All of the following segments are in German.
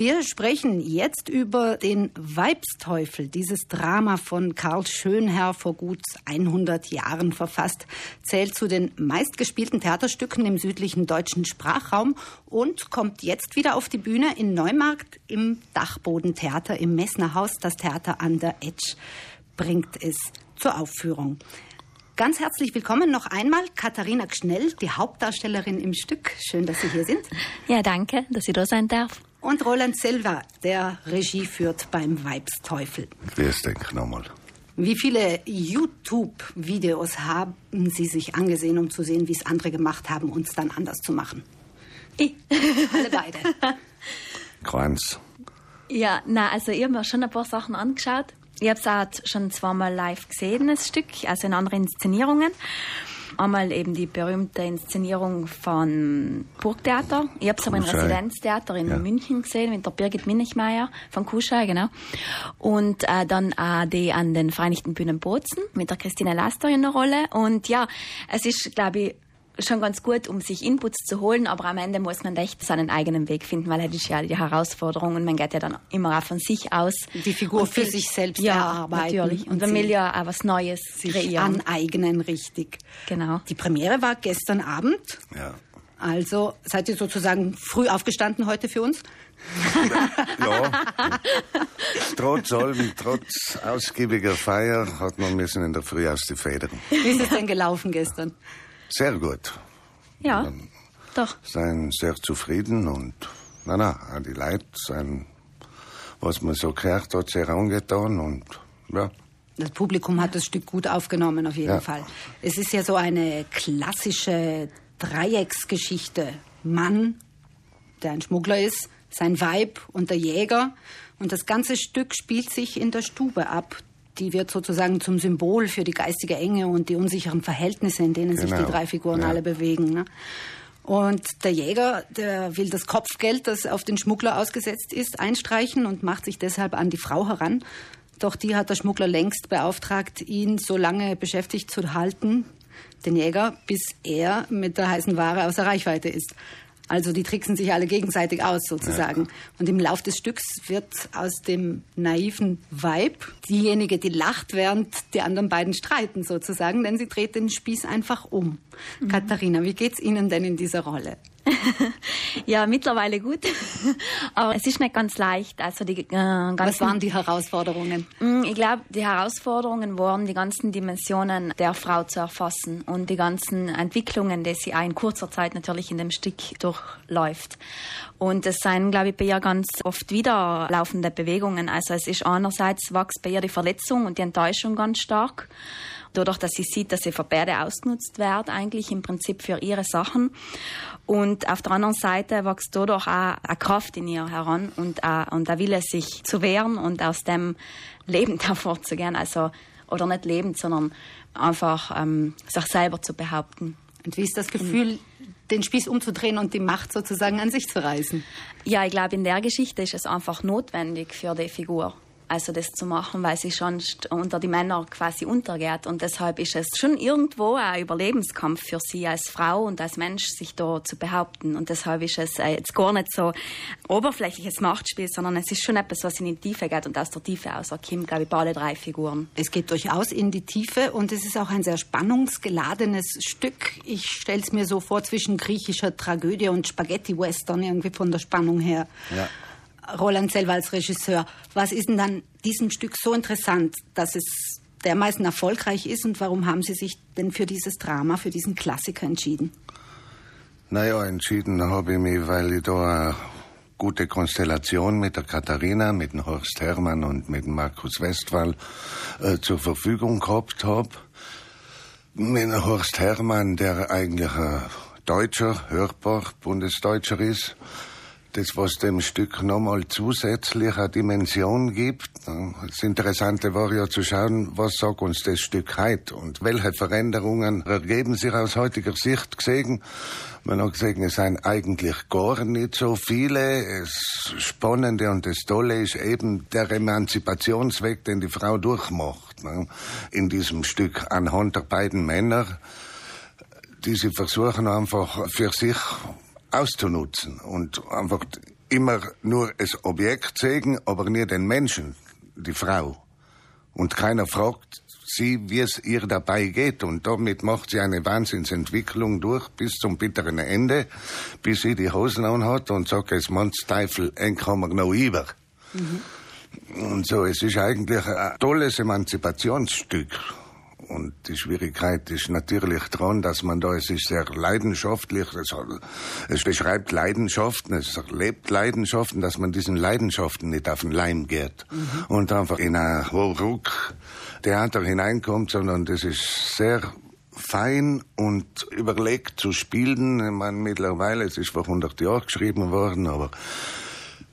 Wir sprechen jetzt über den Weibsteufel, dieses Drama von Karl Schönherr vor gut 100 Jahren verfasst, zählt zu den meistgespielten Theaterstücken im südlichen deutschen Sprachraum und kommt jetzt wieder auf die Bühne in Neumarkt im Dachbodentheater im Messnerhaus. Das Theater an der Etsch bringt es zur Aufführung. Ganz herzlich willkommen noch einmal Katharina Gschnell, die Hauptdarstellerin im Stück. Schön, dass Sie hier sind. Ja, danke, dass ich da sein darf. Und Roland Silva, der Regie führt beim Weibsteufel. Grüß dich nochmal. Wie viele YouTube-Videos haben Sie sich angesehen, um zu sehen, wie es andere gemacht haben, uns dann anders zu machen? Ich. Alle beide. Keins. Ja, na, also ich habe mir schon ein paar Sachen angeschaut. Ich habe es auch schon zweimal live gesehen, das Stück, also in anderen Inszenierungen. Einmal eben die berühmte Inszenierung von Burgtheater. Ich habe es aber im. Residenztheater in Ja. München gesehen mit der Birgit Minichmeier von Kuschei, genau. Und äh, dann auch die an den Vereinigten Bühnen Bozen mit der Christine Laster in der Rolle. Und ja, es ist, glaube ich, schon ganz gut, um sich Inputs zu holen, aber am Ende muss man echt seinen eigenen Weg finden, weil das ist ja die Herausforderung und man geht ja dann immer auch von sich aus. Die Figur für sich selbst ja, erarbeiten natürlich. Und, und man will ja auch was Neues Sich kreieren. aneignen, richtig. Genau. Die Premiere war gestern Abend. Ja. Also seid ihr sozusagen früh aufgestanden heute für uns? ja. trotz allem, trotz ausgiebiger Feier hat man müssen in der Früh aus die Federn. Wie ist es denn gelaufen gestern? Sehr gut. Ja, doch. Seien sehr zufrieden und, na, na, die Leute seien, was man so gehört hat, sehr angetan und, ja. Das Publikum hat das Stück gut aufgenommen, auf jeden Ja. Fall. Es ist ja so eine klassische Dreiecksgeschichte. Mann, der ein Schmuggler ist, sein Weib und der Jäger. Und das ganze Stück spielt sich in der Stube ab. Die wird sozusagen zum Symbol für die geistige Enge und die unsicheren Verhältnisse, in denen sich Genau. die drei Figuren Ja. alle bewegen. Ne? Und der Jäger, der will das Kopfgeld, das auf den Schmuggler ausgesetzt ist, einstreichen und macht sich deshalb an die Frau heran. Doch die hat der Schmuggler längst beauftragt, ihn so lange beschäftigt zu halten, den Jäger, bis er mit der heißen Ware außer Reichweite ist. Also die tricksen sich alle gegenseitig aus sozusagen. Und im Lauf des Stücks wird aus dem naiven Weib diejenige, die lacht, während die anderen beiden streiten sozusagen, denn sie dreht den Spieß einfach um. Katharina, wie geht's Ihnen denn in dieser Rolle? Ja, mittlerweile gut. Aber es ist nicht ganz leicht. Also die äh, ganzen, Was waren die Herausforderungen? Mm, Ich glaube, die Herausforderungen waren, die ganzen Dimensionen der Frau zu erfassen und die ganzen Entwicklungen, die sie auch in kurzer Zeit natürlich in dem Stück durchläuft. Und es sind, glaube ich, bei ihr ganz oft wieder laufende Bewegungen. Also es ist einerseits wächst bei ihr die Verletzung und die Enttäuschung ganz stark. Dadurch, dass sie sieht, dass sie von beide ausgenutzt wird, eigentlich im Prinzip für ihre Sachen. Und auf der anderen Seite wächst dadurch auch eine Kraft in ihr heran und, auch, und der Wille, sich zu wehren und aus dem lebend hervorzugehen. Also, oder nicht lebend, sondern einfach ähm, sich selber zu behaupten. Und wie ist das Gefühl, den Spieß umzudrehen und die Macht sozusagen an sich zu reißen? Ja, ich glaube, in der Geschichte ist es einfach notwendig für die Figur. Also das zu machen, weil sie sonst unter die Männer quasi untergeht. Und deshalb ist es schon irgendwo ein Überlebenskampf für sie als Frau und als Mensch, sich da zu behaupten. Und deshalb ist es äh, jetzt gar nicht so oberflächliches Machtspiel, sondern es ist schon etwas, was in die Tiefe geht. Und aus der Tiefe aus erkommt, glaube ich, bei alle drei Figuren. Es geht durchaus in die Tiefe und es ist auch ein sehr spannungsgeladenes Stück. Ich stelle es mir so vor zwischen griechischer Tragödie und Spaghetti-Western irgendwie von der Spannung her. Ja. Roland selber als Regisseur. Was ist denn dann diesem Stück so interessant, dass es dermaßen erfolgreich ist und warum haben Sie sich denn für dieses Drama, für diesen Klassiker entschieden? Naja, entschieden habe ich mich, weil ich da eine gute Konstellation mit der Katharina, mit dem Horst Hermann und mit dem Markus Westphal äh, zur Verfügung gehabt habe. Mit Horst Hermann, der eigentlich ein Deutscher, hörbar Bundesdeutscher ist, das, was dem Stück nochmal zusätzlich eine Dimension gibt. Das Interessante war ja zu schauen, was sagt uns das Stück heute und welche Veränderungen ergeben sich aus heutiger Sicht gesehen. Man hat gesehen, es sind eigentlich gar nicht so viele. Das Spannende und das Tolle ist eben der Emanzipationsweg, den die Frau durchmacht. ne, In diesem Stück anhand der beiden Männer, die sie versuchen einfach für sich auszunutzen und einfach immer nur das Objekt sehen, aber nie den Menschen, die Frau. Und keiner fragt sie, wie es ihr dabei geht. Und damit macht sie eine Wahnsinnsentwicklung durch bis zum bitteren Ende, bis sie die Hosen anhat und sagt, es Mannsteifel, eng kann man noch über. Mhm. Und so, es ist eigentlich ein tolles Emanzipationsstück. Und die Schwierigkeit ist natürlich dran, dass man da, es ist sehr leidenschaftlich, es, es beschreibt Leidenschaften, es lebt Leidenschaften, dass man diesen Leidenschaften nicht auf den Leim geht mhm. und einfach in ein Ruck-Theater hineinkommt, sondern das ist sehr fein und überlegt zu spielen. Ich meine, mittlerweile, es ist vor 100 Jahren geschrieben worden, aber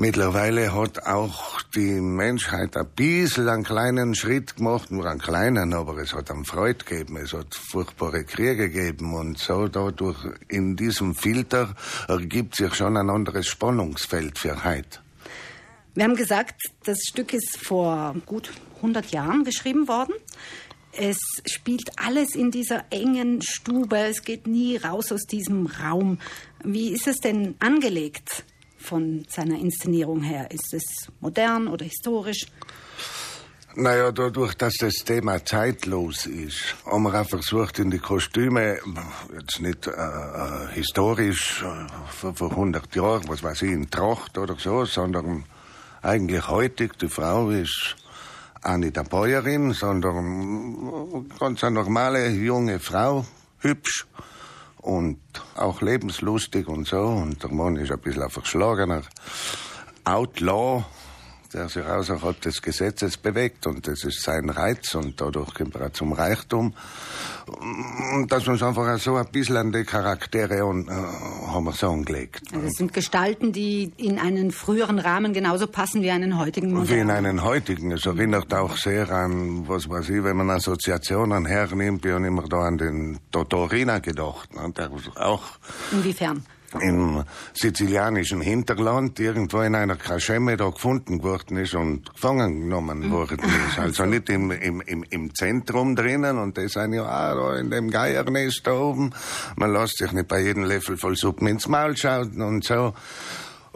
Mittlerweile hat auch die Menschheit ein bisschen einen kleinen Schritt gemacht, nur einen kleinen, aber es hat einen Freud gegeben, es hat furchtbare Kriege gegeben und so dadurch in diesem Filter ergibt sich schon ein anderes Spannungsfeld für heute. Wir haben gesagt, das Stück ist vor gut 100 Jahren geschrieben worden. Es spielt alles in dieser engen Stube. Es geht nie raus aus diesem Raum. Wie ist es denn angelegt? Von seiner Inszenierung her? Ist es modern oder historisch? Naja, dadurch, dass das Thema zeitlos ist, haben wir auch versucht, in die Kostüme, jetzt nicht äh, äh historisch, äh, vor 100 Jahren, was weiß ich, in Tracht oder so, sondern eigentlich heutig, die Frau ist auch nicht eine Bäuerin, sondern ganz eine normale junge Frau, hübsch, und auch lebenslustig und so. Und der Mann ist ein bisschen ein verschlagener Outlaw, der sich außerhalb des Gesetzes bewegt und das ist sein Reiz und dadurch kommt er zum Reichtum. Und dass wir uns einfach so ein bisschen an die Charaktere und, äh, haben wir so angelegt. Also es sind Gestalten, die in einen früheren Rahmen genauso passen wie einen heutigen Modell. Wie in einen heutigen. Es erinnert auch sehr an, was weiß ich, wenn man Assoziationen hernimmt, ich habe immer da an den Totorina gedacht. Ne? Der auch Inwiefern? Im sizilianischen Hinterland irgendwo in einer Kaschemme da gefunden worden ist und gefangen genommen mhm. worden ist. Also nicht im, im, im, im Zentrum drinnen und das sind ja auch da in dem Geiernest da oben. Man lässt sich nicht bei jedem Löffel voll Suppen ins Maul schauen und so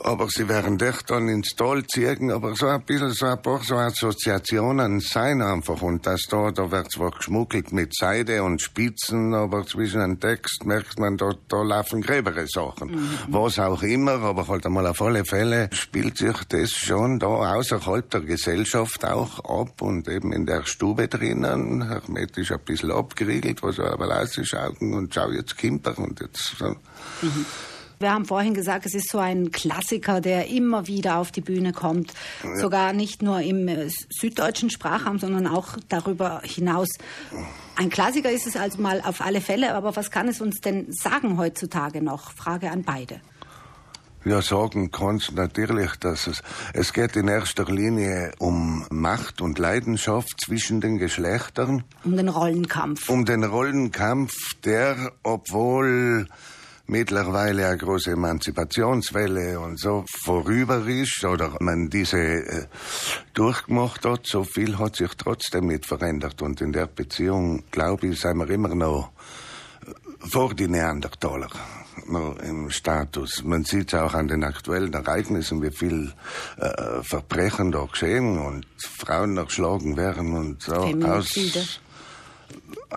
aber sie werden dich dann ins Tal ziehen, aber so ein bisschen, so ein paar so Assoziationen sein einfach. Und das da, da wird zwar geschmuggelt mit Seide und Spitzen, aber zwischen den Text merkt man, da, da laufen gröbere Sachen. Mhm. Was auch immer, aber halt einmal auf alle Fälle spielt sich das schon da außerhalb der Gesellschaft auch ab und eben in der Stube drinnen, hermetisch ein bisschen abgeriegelt, was aber ausschauen und schau jetzt Kimper und jetzt so. Mhm. Wir haben vorhin gesagt, es ist so ein Klassiker, der immer wieder auf die Bühne kommt. Ja. Sogar nicht nur im äh, süddeutschen Sprachraum, sondern auch darüber hinaus. Ein Klassiker ist es also mal auf alle Fälle, aber was kann es uns denn sagen heutzutage noch? Frage an beide. Ja, sagen kannst natürlich, dass es, es geht in erster Linie um Macht und Leidenschaft zwischen den Geschlechtern. Um den Rollenkampf. Um den Rollenkampf, der, obwohl mittlerweile eine große Emanzipationswelle und so vorüber ist oder man diese äh, durchgemacht hat, so viel hat sich trotzdem nicht verändert. Und in der Beziehung, glaube ich, sind wir immer noch äh, vor die Neandertaler noch im Status. Man sieht es auch an den aktuellen Ereignissen, wie viel äh, Verbrechen da geschehen und Frauen erschlagen werden und so. Aus,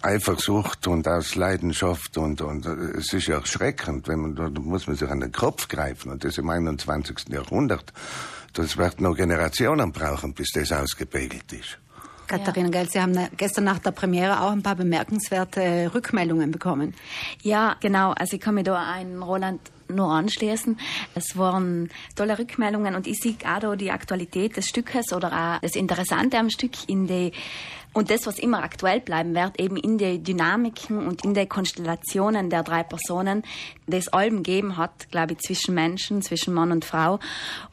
Eifersucht und aus Leidenschaft und, und es ist ja erschreckend, wenn man, da muss man sich an den Kopf greifen und das im 21. Jahrhundert. Das wird noch Generationen brauchen, bis das ausgepegelt ist. Katharina Geld, Sie haben gestern nach der Premiere auch ein paar bemerkenswerte Rückmeldungen bekommen. Ja, genau. Also ich kann mir da einen Roland nur anschließen. Es waren tolle Rückmeldungen und ich sehe auch da die Aktualität des Stückes oder auch das Interessante am Stück in die und das, was immer aktuell bleiben wird, eben in den Dynamiken und in den Konstellationen der drei Personen, das Alben geben hat, glaube ich, zwischen Menschen, zwischen Mann und Frau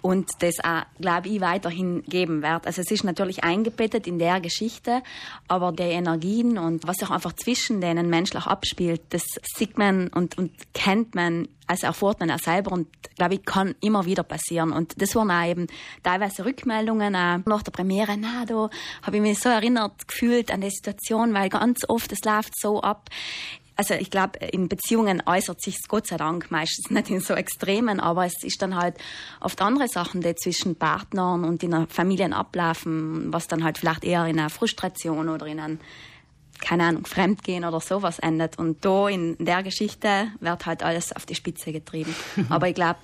und das auch, glaube ich, weiterhin geben wird. Also es ist natürlich eingebettet in der Geschichte, aber die Energien und was sich einfach zwischen denen menschlich abspielt, das sieht man und, und kennt man also erfährt man auch selber und glaube ich, kann immer wieder passieren. Und das waren auch eben teilweise Rückmeldungen auch nach der Premiere. Na, da habe ich mich so erinnert gefühlt an die Situation, weil ganz oft es läuft so ab Also ich glaube, in Beziehungen äußert sich Gott sei Dank meistens nicht in so Extremen, aber es ist dann halt oft andere Sachen, die zwischen Partnern und in der Familien ablaufen, was dann halt vielleicht eher in einer Frustration oder in einem keine Ahnung, Fremdgehen oder sowas endet. Und da in der Geschichte wird halt alles auf die Spitze getrieben. Aber ich glaube,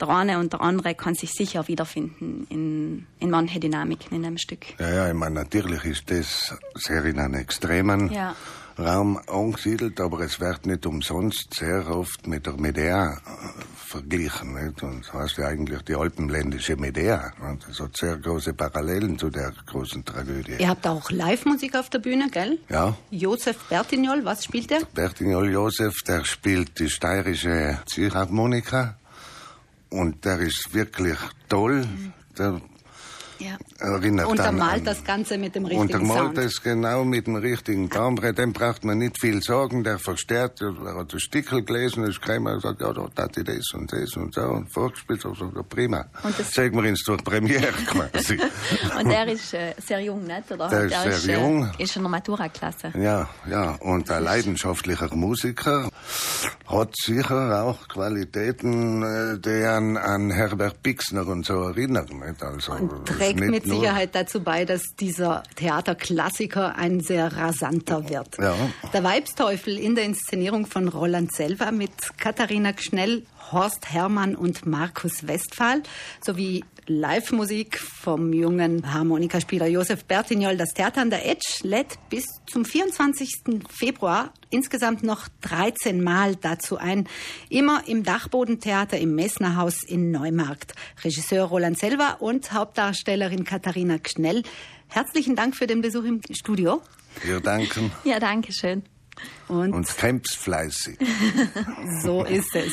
der eine und der andere kann sich sicher wiederfinden in, in manche Dynamiken in einem Stück. Ja, ja, ich meine, natürlich ist das sehr in einem extremen ja. Raum angesiedelt, aber es wird nicht umsonst sehr oft mit der Medea äh, verglichen. Nicht? Und das heißt ja eigentlich die alpenländische Medea. Und das hat sehr große Parallelen zu der großen Tragödie. Ihr habt auch Live-Musik auf der Bühne, gell? Ja. Josef Bertignol, was spielt er? Bertignol Josef, der spielt die steirische Zielharmonika. Und der ist wirklich toll. Der ja. Erinnert untermalt das Ganze mit dem richtigen untermalt Sound. es genau mit dem richtigen Timbre. Dem braucht man nicht viel sagen. Der verstärkt, er hat das Stickel gelesen, das Krämer und sagt, ja, da hat ich das und das und so und vorgespielt. So, so, prima. Und das Sagen wir ins durch Premiere quasi. und der ist äh, sehr jung, nicht? Oder? Der, der ist sehr ist, jung. Äh, ist in der Matura-Klasse. Ja, ja. Und ein leidenschaftlicher Musiker hat sicher auch Qualitäten, äh, die an, an Herbert Pixner und so erinnern. Nicht? Also, und trägt mit Sicherheit dazu bei, dass dieser Theaterklassiker ein sehr rasanter wird. Ja. Der Weibsteufel in der Inszenierung von Roland Selva mit Katharina Gschnell, Horst Hermann und Markus Westphal sowie Live-Musik vom jungen Harmonikaspieler Josef Bertignol. Das Theater an der Edge lädt bis zum 24. Februar insgesamt noch 13 Mal dazu ein. Immer im Dachbodentheater im Messnerhaus in Neumarkt. Regisseur Roland Selva und Hauptdarstellerin Katharina Gschnell. Herzlichen Dank für den Besuch im Studio. Wir danken. Ja, danke schön. Und, und kämpfst fleißig. so ist es.